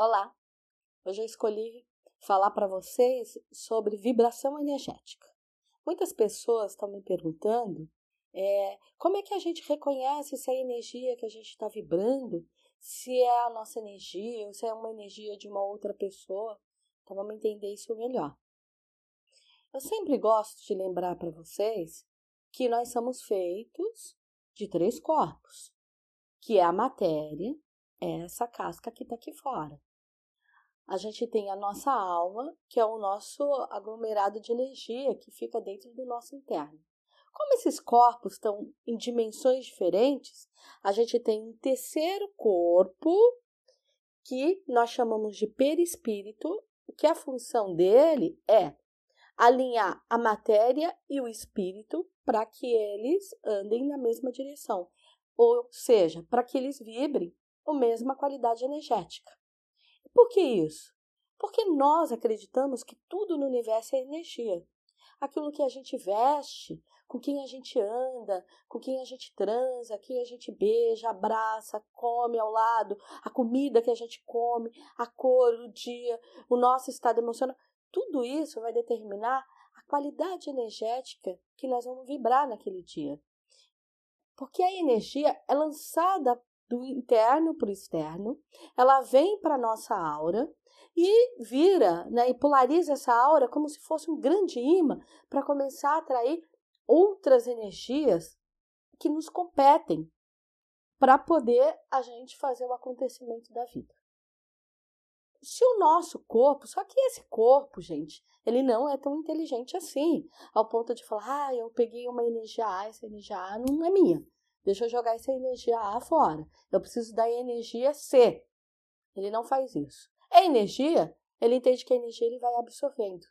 Olá! Hoje eu escolhi falar para vocês sobre vibração energética. Muitas pessoas estão me perguntando é, como é que a gente reconhece se a energia que a gente está vibrando, se é a nossa energia ou se é uma energia de uma outra pessoa. Então vamos entender isso melhor. Eu sempre gosto de lembrar para vocês que nós somos feitos de três corpos, que é a matéria, é essa casca que está aqui fora a gente tem a nossa alma, que é o nosso aglomerado de energia que fica dentro do nosso interno. Como esses corpos estão em dimensões diferentes, a gente tem um terceiro corpo que nós chamamos de perispírito, que a função dele é alinhar a matéria e o espírito para que eles andem na mesma direção, ou seja, para que eles vibrem a mesma qualidade energética. Por que isso? Porque nós acreditamos que tudo no universo é energia. Aquilo que a gente veste, com quem a gente anda, com quem a gente transa, quem a gente beija, abraça, come ao lado, a comida que a gente come, a cor, o dia, o nosso estado emocional, tudo isso vai determinar a qualidade energética que nós vamos vibrar naquele dia. Porque a energia é lançada do interno para o externo, ela vem para a nossa aura e vira né, e polariza essa aura como se fosse um grande imã para começar a atrair outras energias que nos competem para poder a gente fazer o acontecimento da vida. Se o nosso corpo, só que esse corpo, gente, ele não é tão inteligente assim, ao ponto de falar, ah, eu peguei uma energia A, essa energia A não é minha. Deixa eu jogar essa energia A fora. Eu preciso da energia C. Ele não faz isso. É energia, ele entende que a energia ele vai absorvendo.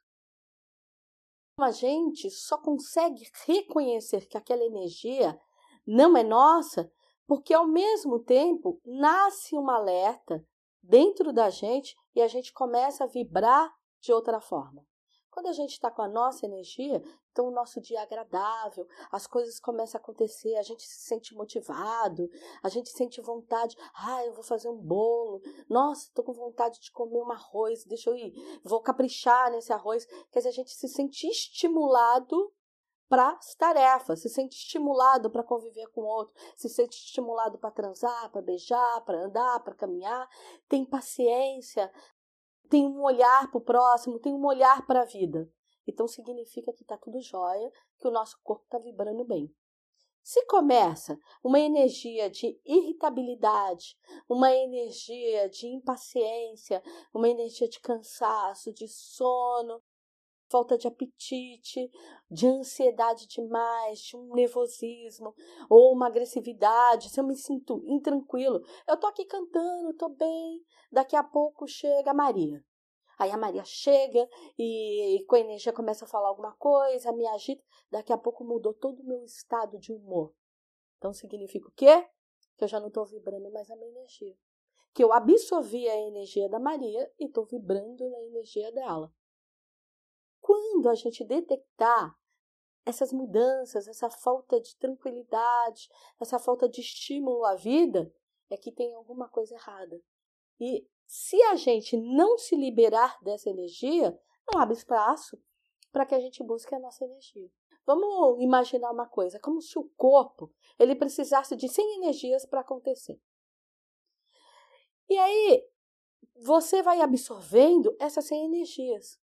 A gente só consegue reconhecer que aquela energia não é nossa porque, ao mesmo tempo, nasce um alerta dentro da gente e a gente começa a vibrar de outra forma. Quando a gente está com a nossa energia, então o nosso dia é agradável, as coisas começam a acontecer, a gente se sente motivado, a gente sente vontade, ah, eu vou fazer um bolo, nossa, estou com vontade de comer um arroz, deixa eu ir, vou caprichar nesse arroz. Quer dizer, a gente se sente estimulado para as tarefas, se sente estimulado para conviver com o outro, se sente estimulado para transar, para beijar, para andar, para caminhar, tem paciência, tem um olhar para o próximo, tem um olhar para a vida. Então significa que está tudo jóia, que o nosso corpo está vibrando bem. Se começa uma energia de irritabilidade, uma energia de impaciência, uma energia de cansaço, de sono, falta de apetite, de ansiedade demais, de um nervosismo ou uma agressividade, se eu me sinto intranquilo, eu tô aqui cantando, tô bem, daqui a pouco chega a Maria. Aí a Maria chega e, com a energia começa a falar alguma coisa, me agita, daqui a pouco mudou todo o meu estado de humor. Então significa o quê? Que eu já não estou vibrando mais a minha energia. Que eu absorvi a energia da Maria e estou vibrando na energia dela quando a gente detectar essas mudanças, essa falta de tranquilidade, essa falta de estímulo à vida, é que tem alguma coisa errada. E se a gente não se liberar dessa energia, não abre espaço para que a gente busque a nossa energia. Vamos imaginar uma coisa, como se o corpo ele precisasse de 100 energias para acontecer. E aí você vai absorvendo essas 100 energias.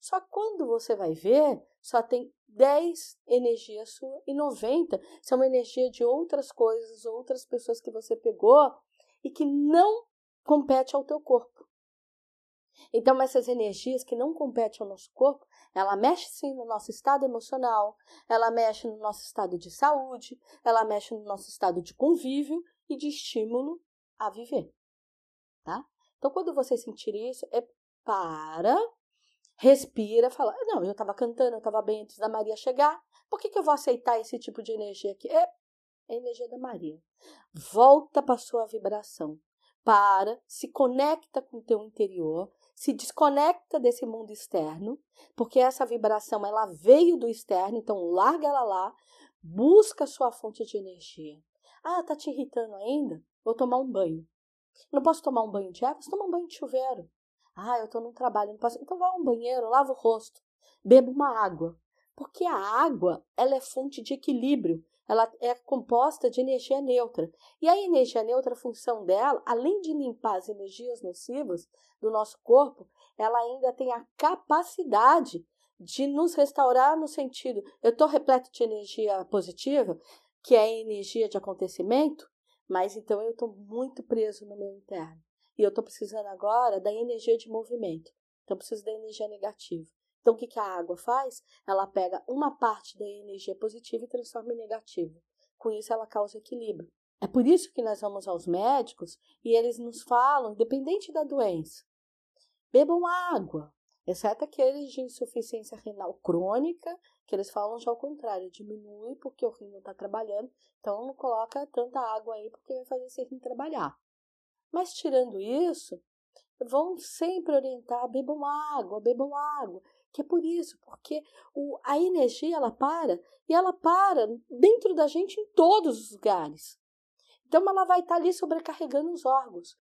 Só quando você vai ver, só tem 10 energias sua e 90 são energia de outras coisas, outras pessoas que você pegou e que não compete ao teu corpo. Então, essas energias que não competem ao nosso corpo, ela mexe sim no nosso estado emocional, ela mexe no nosso estado de saúde, ela mexe no nosso estado de convívio e de estímulo a viver, tá? Então, quando você sentir isso, é para respira, fala: Não, eu estava cantando, eu estava bem antes da Maria chegar, por que, que eu vou aceitar esse tipo de energia aqui? É, a energia da Maria. Volta para a sua vibração. Para, se conecta com o teu interior, se desconecta desse mundo externo, porque essa vibração ela veio do externo, então larga ela lá, busca a sua fonte de energia. Ah, tá te irritando ainda? Vou tomar um banho. Não posso tomar um banho de água? Toma um banho de chuveiro. Ah, eu estou num trabalho, não posso. Então vá a um banheiro, lava o rosto, beba uma água. Porque a água, ela é fonte de equilíbrio, ela é composta de energia neutra. E a energia neutra, a função dela, além de limpar as energias nocivas do nosso corpo, ela ainda tem a capacidade de nos restaurar no sentido, eu estou repleto de energia positiva, que é energia de acontecimento, mas então eu estou muito preso no meu interno. E eu estou precisando agora da energia de movimento. Então, eu preciso da energia negativa. Então, o que, que a água faz? Ela pega uma parte da energia positiva e transforma em negativa. Com isso, ela causa equilíbrio. É por isso que nós vamos aos médicos e eles nos falam, independente da doença, bebam água, exceto aqueles de insuficiência renal crônica, que eles falam já ao contrário, diminui porque o rim não está trabalhando, então não coloca tanta água aí porque vai fazer esse rim trabalhar. Mas tirando isso, vão sempre orientar, bebam água, bebam água que é por isso, porque o, a energia ela para e ela para dentro da gente em todos os lugares. Então ela vai estar ali sobrecarregando os órgãos.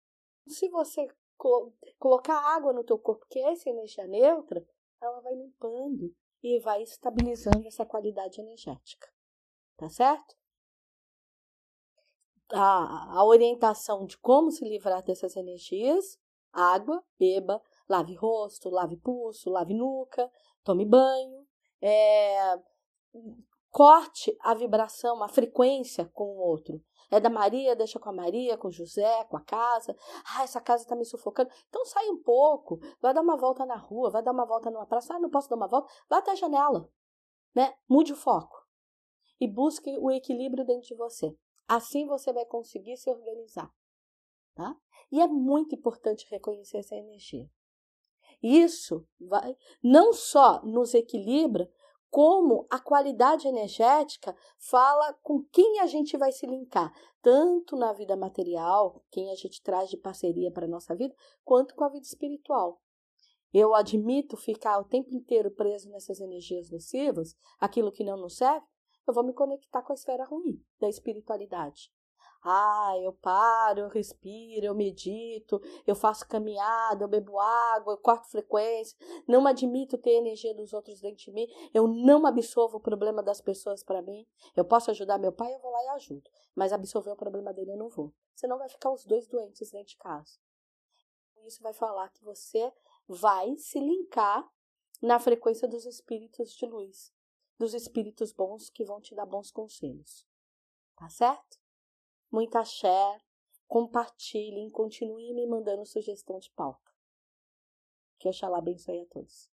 Se você co colocar água no teu corpo, que é essa energia neutra, ela vai limpando e vai estabilizando essa qualidade energética. Tá certo? A, a orientação de como se livrar dessas energias, água, beba, Lave rosto, lave pulso, lave nuca, tome banho, é, corte a vibração, a frequência com o outro. É da Maria, deixa com a Maria, com o José, com a casa. Ah, essa casa está me sufocando. Então sai um pouco, vai dar uma volta na rua, vai dar uma volta numa praça. Ah, não posso dar uma volta? Vai até a janela. Né? Mude o foco. E busque o equilíbrio dentro de você. Assim você vai conseguir se organizar. Tá? E é muito importante reconhecer essa energia. Isso vai não só nos equilibra, como a qualidade energética fala com quem a gente vai se linkar, tanto na vida material, quem a gente traz de parceria para a nossa vida, quanto com a vida espiritual. Eu admito ficar o tempo inteiro preso nessas energias nocivas, aquilo que não nos serve, eu vou me conectar com a esfera ruim da espiritualidade. Ah, eu paro, eu respiro, eu medito, eu faço caminhada, eu bebo água, eu corto frequência, não admito ter energia dos outros dentro de mim, eu não absorvo o problema das pessoas para mim. Eu posso ajudar meu pai, eu vou lá e ajudo, mas absorver o problema dele eu não vou. Senão vai ficar os dois doentes dentro de casa. Isso vai falar que você vai se linkar na frequência dos espíritos de luz, dos espíritos bons que vão te dar bons conselhos. Tá certo? muita share, compartilhem, continuem me mandando sugestão de pauta. Que Oxalá abençoe a todos.